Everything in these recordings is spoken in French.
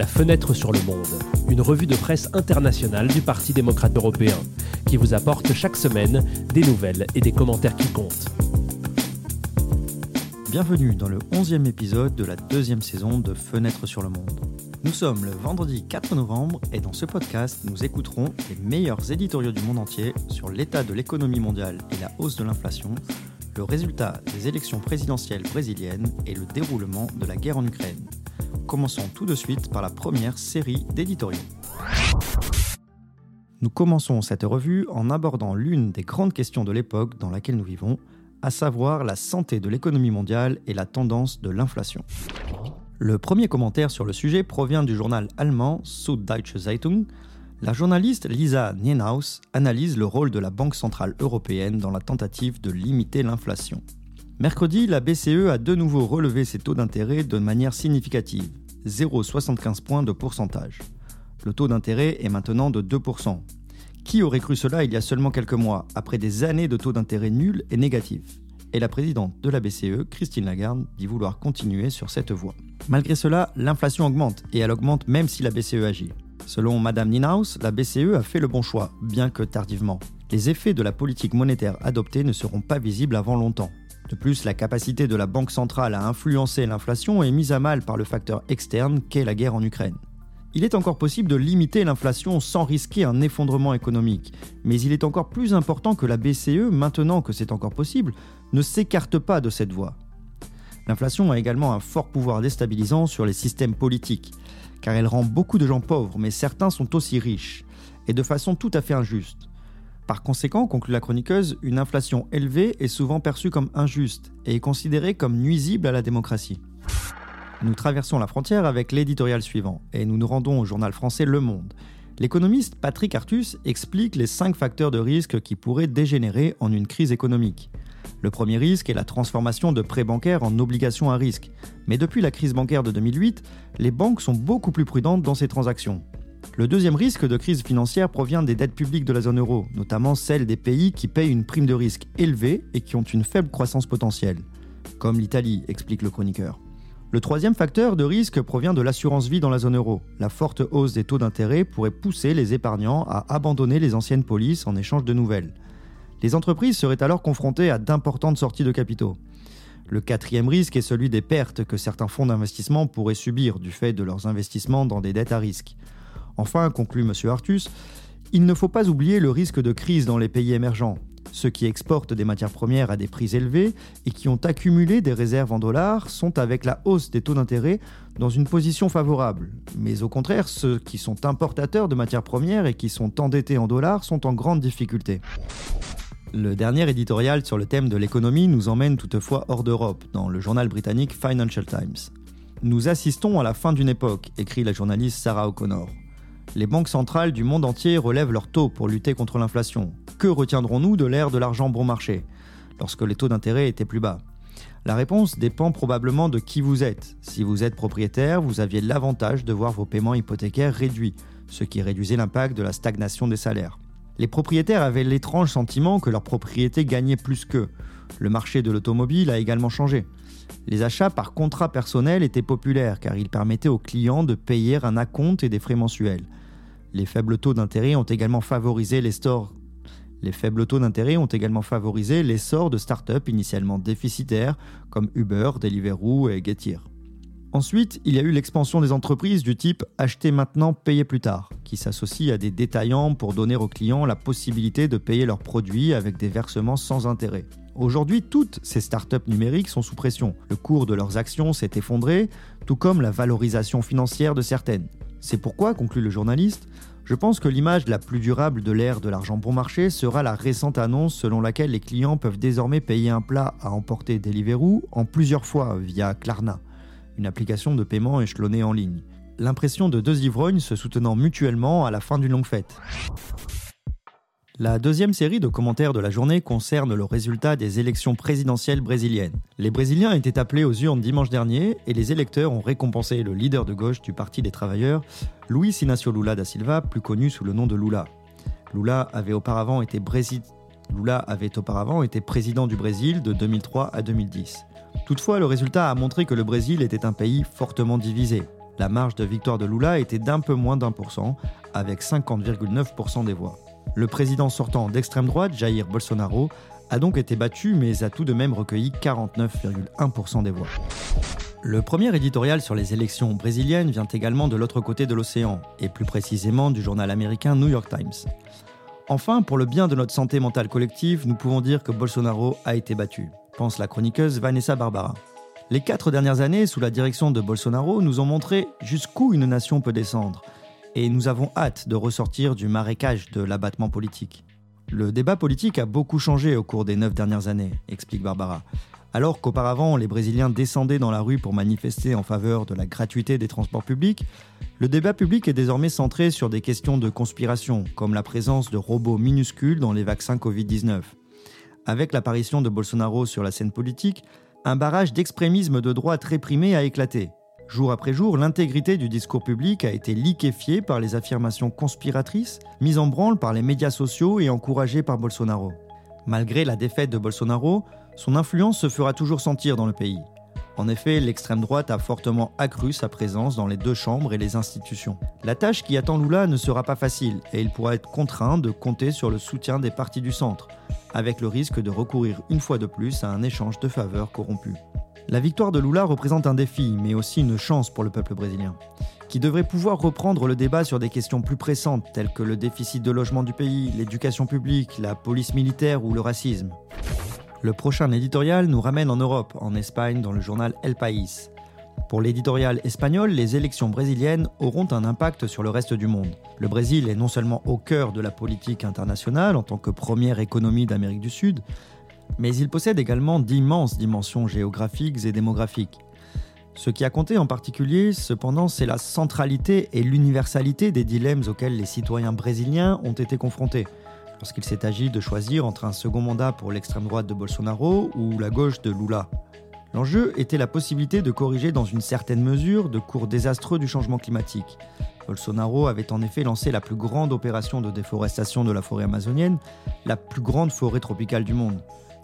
La fenêtre sur le monde, une revue de presse internationale du Parti démocrate européen, qui vous apporte chaque semaine des nouvelles et des commentaires qui comptent. Bienvenue dans le 11e épisode de la deuxième saison de Fenêtre sur le monde. Nous sommes le vendredi 4 novembre et dans ce podcast, nous écouterons les meilleurs éditoriaux du monde entier sur l'état de l'économie mondiale et la hausse de l'inflation, le résultat des élections présidentielles brésiliennes et le déroulement de la guerre en Ukraine. Commençons tout de suite par la première série d'éditoriaux. Nous commençons cette revue en abordant l'une des grandes questions de l'époque dans laquelle nous vivons, à savoir la santé de l'économie mondiale et la tendance de l'inflation. Le premier commentaire sur le sujet provient du journal allemand Süddeutsche Zeitung. La journaliste Lisa Nienhaus analyse le rôle de la Banque centrale européenne dans la tentative de limiter l'inflation. Mercredi, la BCE a de nouveau relevé ses taux d'intérêt de manière significative, 0,75 points de pourcentage. Le taux d'intérêt est maintenant de 2%. Qui aurait cru cela il y a seulement quelques mois, après des années de taux d'intérêt nuls et négatifs? Et la présidente de la BCE, Christine Lagarde, dit vouloir continuer sur cette voie. Malgré cela, l'inflation augmente, et elle augmente même si la BCE agit. Selon Madame Ninaus, la BCE a fait le bon choix, bien que tardivement. Les effets de la politique monétaire adoptée ne seront pas visibles avant longtemps. De plus, la capacité de la Banque centrale à influencer l'inflation est mise à mal par le facteur externe qu'est la guerre en Ukraine. Il est encore possible de limiter l'inflation sans risquer un effondrement économique, mais il est encore plus important que la BCE, maintenant que c'est encore possible, ne s'écarte pas de cette voie. L'inflation a également un fort pouvoir déstabilisant sur les systèmes politiques, car elle rend beaucoup de gens pauvres, mais certains sont aussi riches, et de façon tout à fait injuste. Par conséquent, conclut la chroniqueuse, une inflation élevée est souvent perçue comme injuste et est considérée comme nuisible à la démocratie. Nous traversons la frontière avec l'éditorial suivant et nous nous rendons au journal français Le Monde. L'économiste Patrick Artus explique les cinq facteurs de risque qui pourraient dégénérer en une crise économique. Le premier risque est la transformation de prêts bancaires en obligations à risque. Mais depuis la crise bancaire de 2008, les banques sont beaucoup plus prudentes dans ces transactions. Le deuxième risque de crise financière provient des dettes publiques de la zone euro, notamment celles des pays qui payent une prime de risque élevée et qui ont une faible croissance potentielle, comme l'Italie, explique le chroniqueur. Le troisième facteur de risque provient de l'assurance vie dans la zone euro. La forte hausse des taux d'intérêt pourrait pousser les épargnants à abandonner les anciennes polices en échange de nouvelles. Les entreprises seraient alors confrontées à d'importantes sorties de capitaux. Le quatrième risque est celui des pertes que certains fonds d'investissement pourraient subir du fait de leurs investissements dans des dettes à risque. Enfin, conclut M. Artus, il ne faut pas oublier le risque de crise dans les pays émergents, ceux qui exportent des matières premières à des prix élevés et qui ont accumulé des réserves en dollars sont avec la hausse des taux d'intérêt dans une position favorable. Mais au contraire, ceux qui sont importateurs de matières premières et qui sont endettés en dollars sont en grande difficulté. Le dernier éditorial sur le thème de l'économie nous emmène toutefois hors d'Europe, dans le journal britannique Financial Times. Nous assistons à la fin d'une époque, écrit la journaliste Sarah O'Connor. Les banques centrales du monde entier relèvent leurs taux pour lutter contre l'inflation. Que retiendrons-nous de l'ère de l'argent bon marché, lorsque les taux d'intérêt étaient plus bas? La réponse dépend probablement de qui vous êtes. Si vous êtes propriétaire, vous aviez l'avantage de voir vos paiements hypothécaires réduits, ce qui réduisait l'impact de la stagnation des salaires. Les propriétaires avaient l'étrange sentiment que leur propriété gagnait plus qu'eux. Le marché de l'automobile a également changé. Les achats par contrat personnel étaient populaires car ils permettaient aux clients de payer un acompte et des frais mensuels. Les faibles taux d'intérêt ont également favorisé les l'essor de start-up initialement déficitaires comme Uber, Deliveroo et Getir. Ensuite, il y a eu l'expansion des entreprises du type acheter maintenant, payer plus tard, qui s'associe à des détaillants pour donner aux clients la possibilité de payer leurs produits avec des versements sans intérêt. Aujourd'hui, toutes ces startups numériques sont sous pression. Le cours de leurs actions s'est effondré, tout comme la valorisation financière de certaines. C'est pourquoi, conclut le journaliste, je pense que l'image la plus durable de l'ère de l'argent bon marché sera la récente annonce selon laquelle les clients peuvent désormais payer un plat à emporter Deliveroo en plusieurs fois via Klarna, une application de paiement échelonnée en ligne. L'impression de deux ivrognes se soutenant mutuellement à la fin d'une longue fête. La deuxième série de commentaires de la journée concerne le résultat des élections présidentielles brésiliennes. Les Brésiliens étaient appelés aux urnes dimanche dernier et les électeurs ont récompensé le leader de gauche du Parti des Travailleurs, Luiz Inácio Lula da Silva, plus connu sous le nom de Lula. Lula avait auparavant été, Lula avait auparavant été président du Brésil de 2003 à 2010. Toutefois, le résultat a montré que le Brésil était un pays fortement divisé. La marge de victoire de Lula était d'un peu moins d'un pour cent, avec 50,9% des voix. Le président sortant d'extrême droite, Jair Bolsonaro, a donc été battu mais a tout de même recueilli 49,1% des voix. Le premier éditorial sur les élections brésiliennes vient également de l'autre côté de l'océan, et plus précisément du journal américain New York Times. Enfin, pour le bien de notre santé mentale collective, nous pouvons dire que Bolsonaro a été battu, pense la chroniqueuse Vanessa Barbara. Les quatre dernières années, sous la direction de Bolsonaro, nous ont montré jusqu'où une nation peut descendre, et nous avons hâte de ressortir du marécage de l'abattement politique. Le débat politique a beaucoup changé au cours des neuf dernières années, explique Barbara. Alors qu'auparavant les Brésiliens descendaient dans la rue pour manifester en faveur de la gratuité des transports publics, le débat public est désormais centré sur des questions de conspiration, comme la présence de robots minuscules dans les vaccins Covid-19. Avec l'apparition de Bolsonaro sur la scène politique, un barrage d'extrémisme de droite réprimé a éclaté. Jour après jour, l'intégrité du discours public a été liquéfiée par les affirmations conspiratrices, mises en branle par les médias sociaux et encouragées par Bolsonaro. Malgré la défaite de Bolsonaro, son influence se fera toujours sentir dans le pays. En effet, l'extrême droite a fortement accru sa présence dans les deux chambres et les institutions. La tâche qui attend Lula ne sera pas facile et il pourra être contraint de compter sur le soutien des partis du centre, avec le risque de recourir une fois de plus à un échange de faveurs corrompues. La victoire de Lula représente un défi, mais aussi une chance pour le peuple brésilien, qui devrait pouvoir reprendre le débat sur des questions plus pressantes telles que le déficit de logement du pays, l'éducation publique, la police militaire ou le racisme. Le prochain éditorial nous ramène en Europe, en Espagne, dans le journal El País. Pour l'éditorial espagnol, les élections brésiliennes auront un impact sur le reste du monde. Le Brésil est non seulement au cœur de la politique internationale en tant que première économie d'Amérique du Sud, mais il possède également d'immenses dimensions géographiques et démographiques. Ce qui a compté en particulier, cependant, c'est la centralité et l'universalité des dilemmes auxquels les citoyens brésiliens ont été confrontés, lorsqu'il s'est agi de choisir entre un second mandat pour l'extrême droite de Bolsonaro ou la gauche de Lula. L'enjeu était la possibilité de corriger dans une certaine mesure de cours désastreux du changement climatique. Bolsonaro avait en effet lancé la plus grande opération de déforestation de la forêt amazonienne, la plus grande forêt tropicale du monde.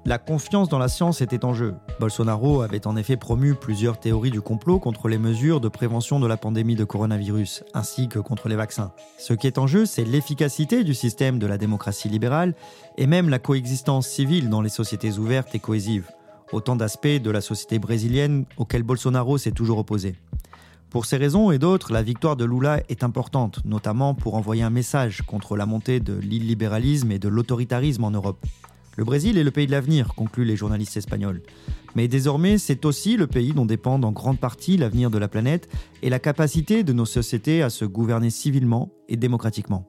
La confiance dans la science était en jeu. Bolsonaro avait en effet promu plusieurs théories du complot contre les mesures de prévention de la pandémie de coronavirus, ainsi que contre les vaccins. Ce qui est en jeu, c'est l'efficacité du système de la démocratie libérale et même la coexistence civile dans les sociétés ouvertes et cohésives. Autant d'aspects de la société brésilienne auxquels Bolsonaro s'est toujours opposé. Pour ces raisons et d'autres, la victoire de Lula est importante, notamment pour envoyer un message contre la montée de l'illibéralisme et de l'autoritarisme en Europe. Le Brésil est le pays de l'avenir, concluent les journalistes espagnols. Mais désormais, c'est aussi le pays dont dépendent en grande partie l'avenir de la planète et la capacité de nos sociétés à se gouverner civilement et démocratiquement.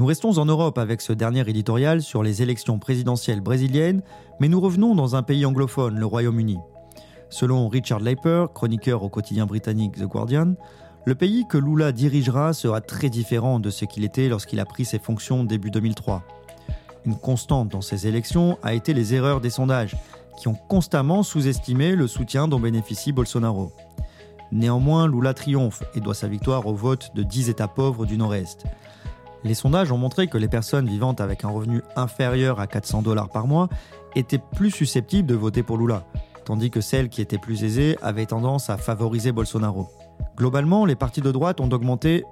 Nous restons en Europe avec ce dernier éditorial sur les élections présidentielles brésiliennes, mais nous revenons dans un pays anglophone, le Royaume-Uni. Selon Richard Leiper, chroniqueur au quotidien britannique The Guardian, le pays que Lula dirigera sera très différent de ce qu'il était lorsqu'il a pris ses fonctions début 2003. Une constante dans ces élections a été les erreurs des sondages, qui ont constamment sous-estimé le soutien dont bénéficie Bolsonaro. Néanmoins, Lula triomphe et doit sa victoire au vote de 10 États pauvres du Nord-Est. Les sondages ont montré que les personnes vivant avec un revenu inférieur à 400 dollars par mois étaient plus susceptibles de voter pour Lula, tandis que celles qui étaient plus aisées avaient tendance à favoriser Bolsonaro. Globalement, les partis de droite ont augmenté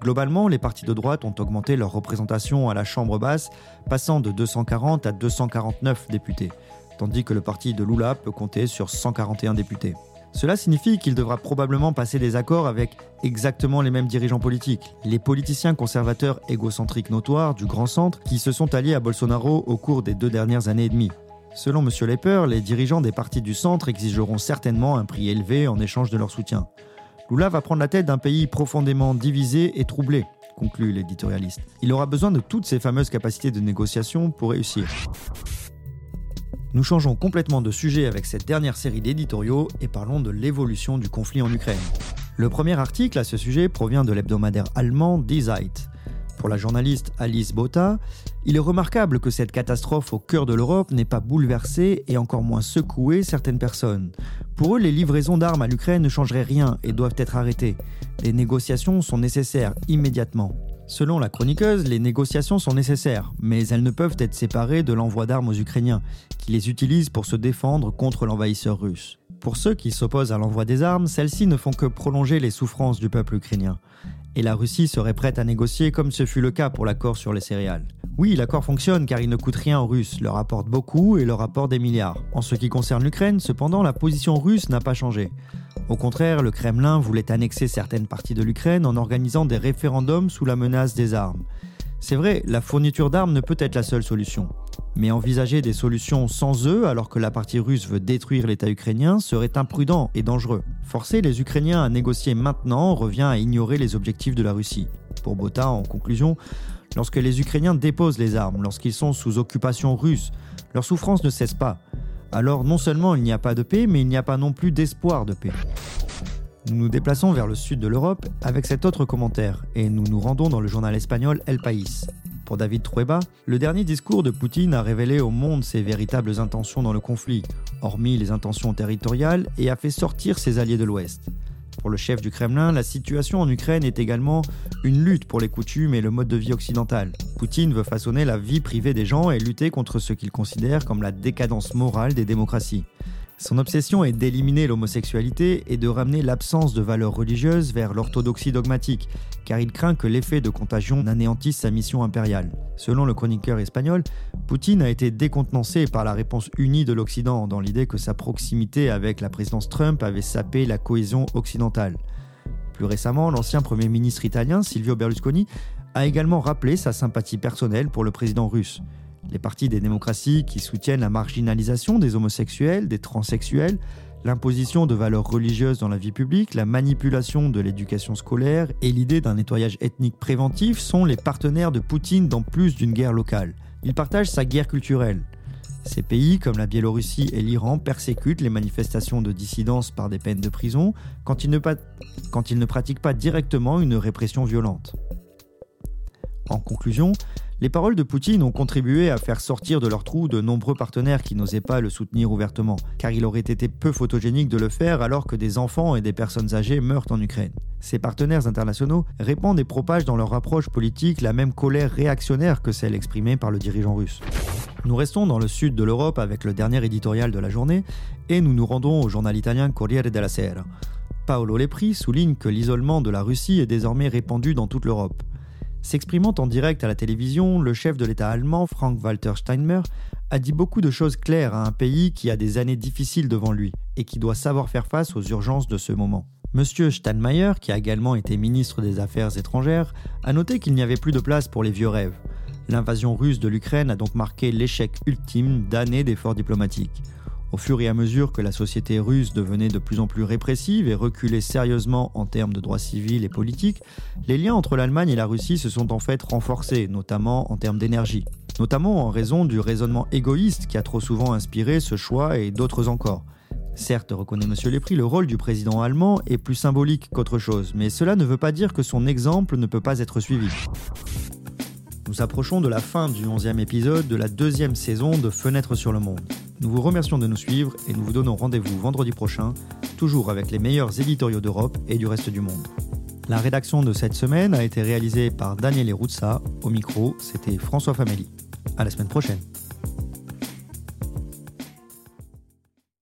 Globalement, les partis de droite ont augmenté leur représentation à la Chambre basse, passant de 240 à 249 députés, tandis que le parti de Lula peut compter sur 141 députés. Cela signifie qu'il devra probablement passer des accords avec exactement les mêmes dirigeants politiques, les politiciens conservateurs égocentriques notoires du Grand Centre qui se sont alliés à Bolsonaro au cours des deux dernières années et demie. Selon M. Leper, les dirigeants des partis du centre exigeront certainement un prix élevé en échange de leur soutien. Lula va prendre la tête d'un pays profondément divisé et troublé, conclut l'éditorialiste. Il aura besoin de toutes ces fameuses capacités de négociation pour réussir. Nous changeons complètement de sujet avec cette dernière série d'éditoriaux et parlons de l'évolution du conflit en Ukraine. Le premier article à ce sujet provient de l'hebdomadaire allemand Die Zeit. Pour la journaliste Alice Botta, il est remarquable que cette catastrophe au cœur de l'Europe n'ait pas bouleversé et encore moins secoué certaines personnes. Pour eux, les livraisons d'armes à l'Ukraine ne changeraient rien et doivent être arrêtées. Les négociations sont nécessaires immédiatement. Selon la chroniqueuse, les négociations sont nécessaires, mais elles ne peuvent être séparées de l'envoi d'armes aux Ukrainiens, qui les utilisent pour se défendre contre l'envahisseur russe. Pour ceux qui s'opposent à l'envoi des armes, celles-ci ne font que prolonger les souffrances du peuple ukrainien. Et la Russie serait prête à négocier comme ce fut le cas pour l'accord sur les céréales. Oui, l'accord fonctionne car il ne coûte rien aux Russes, leur apporte beaucoup et leur apporte des milliards. En ce qui concerne l'Ukraine, cependant, la position russe n'a pas changé. Au contraire, le Kremlin voulait annexer certaines parties de l'Ukraine en organisant des référendums sous la menace des armes. C'est vrai, la fourniture d'armes ne peut être la seule solution. Mais envisager des solutions sans eux alors que la partie russe veut détruire l'État ukrainien serait imprudent et dangereux. Forcer les Ukrainiens à négocier maintenant revient à ignorer les objectifs de la Russie. Pour Bota, en conclusion, lorsque les Ukrainiens déposent les armes, lorsqu'ils sont sous occupation russe, leur souffrance ne cesse pas. Alors non seulement il n'y a pas de paix, mais il n'y a pas non plus d'espoir de paix. Nous nous déplaçons vers le sud de l'Europe avec cet autre commentaire et nous nous rendons dans le journal espagnol El País. Pour David Trueba, le dernier discours de Poutine a révélé au monde ses véritables intentions dans le conflit, hormis les intentions territoriales, et a fait sortir ses alliés de l'Ouest. Pour le chef du Kremlin, la situation en Ukraine est également une lutte pour les coutumes et le mode de vie occidental. Poutine veut façonner la vie privée des gens et lutter contre ce qu'il considère comme la décadence morale des démocraties. Son obsession est d'éliminer l'homosexualité et de ramener l'absence de valeurs religieuses vers l'orthodoxie dogmatique, car il craint que l'effet de contagion n'anéantisse sa mission impériale. Selon le chroniqueur espagnol, Poutine a été décontenancé par la réponse unie de l'Occident, dans l'idée que sa proximité avec la présidence Trump avait sapé la cohésion occidentale. Plus récemment, l'ancien Premier ministre italien, Silvio Berlusconi, a également rappelé sa sympathie personnelle pour le président russe. Les partis des démocraties qui soutiennent la marginalisation des homosexuels, des transsexuels, l'imposition de valeurs religieuses dans la vie publique, la manipulation de l'éducation scolaire et l'idée d'un nettoyage ethnique préventif sont les partenaires de Poutine dans plus d'une guerre locale. Ils partagent sa guerre culturelle. Ces pays, comme la Biélorussie et l'Iran, persécutent les manifestations de dissidence par des peines de prison quand ils ne, quand ils ne pratiquent pas directement une répression violente. En conclusion, les paroles de Poutine ont contribué à faire sortir de leur trou de nombreux partenaires qui n'osaient pas le soutenir ouvertement, car il aurait été peu photogénique de le faire alors que des enfants et des personnes âgées meurent en Ukraine. Ces partenaires internationaux répandent et propagent dans leur approche politique la même colère réactionnaire que celle exprimée par le dirigeant russe. Nous restons dans le sud de l'Europe avec le dernier éditorial de la journée et nous nous rendons au journal italien Corriere della Sera. Paolo Lepri souligne que l'isolement de la Russie est désormais répandu dans toute l'Europe. S'exprimant en direct à la télévision, le chef de l'État allemand, Frank-Walter Steinmeier, a dit beaucoup de choses claires à un pays qui a des années difficiles devant lui et qui doit savoir faire face aux urgences de ce moment. Monsieur Steinmeier, qui a également été ministre des Affaires étrangères, a noté qu'il n'y avait plus de place pour les vieux rêves. L'invasion russe de l'Ukraine a donc marqué l'échec ultime d'années d'efforts diplomatiques. Au fur et à mesure que la société russe devenait de plus en plus répressive et reculait sérieusement en termes de droits civils et politiques, les liens entre l'Allemagne et la Russie se sont en fait renforcés, notamment en termes d'énergie. Notamment en raison du raisonnement égoïste qui a trop souvent inspiré ce choix et d'autres encore. Certes, reconnaît M. Lépris, le rôle du président allemand est plus symbolique qu'autre chose, mais cela ne veut pas dire que son exemple ne peut pas être suivi. Nous approchons de la fin du 11e épisode de la deuxième saison de Fenêtre sur le monde. Nous vous remercions de nous suivre et nous vous donnons rendez-vous vendredi prochain, toujours avec les meilleurs éditoriaux d'Europe et du reste du monde. La rédaction de cette semaine a été réalisée par Daniel Eruzza. Au micro, c'était François Fameli. À la semaine prochaine.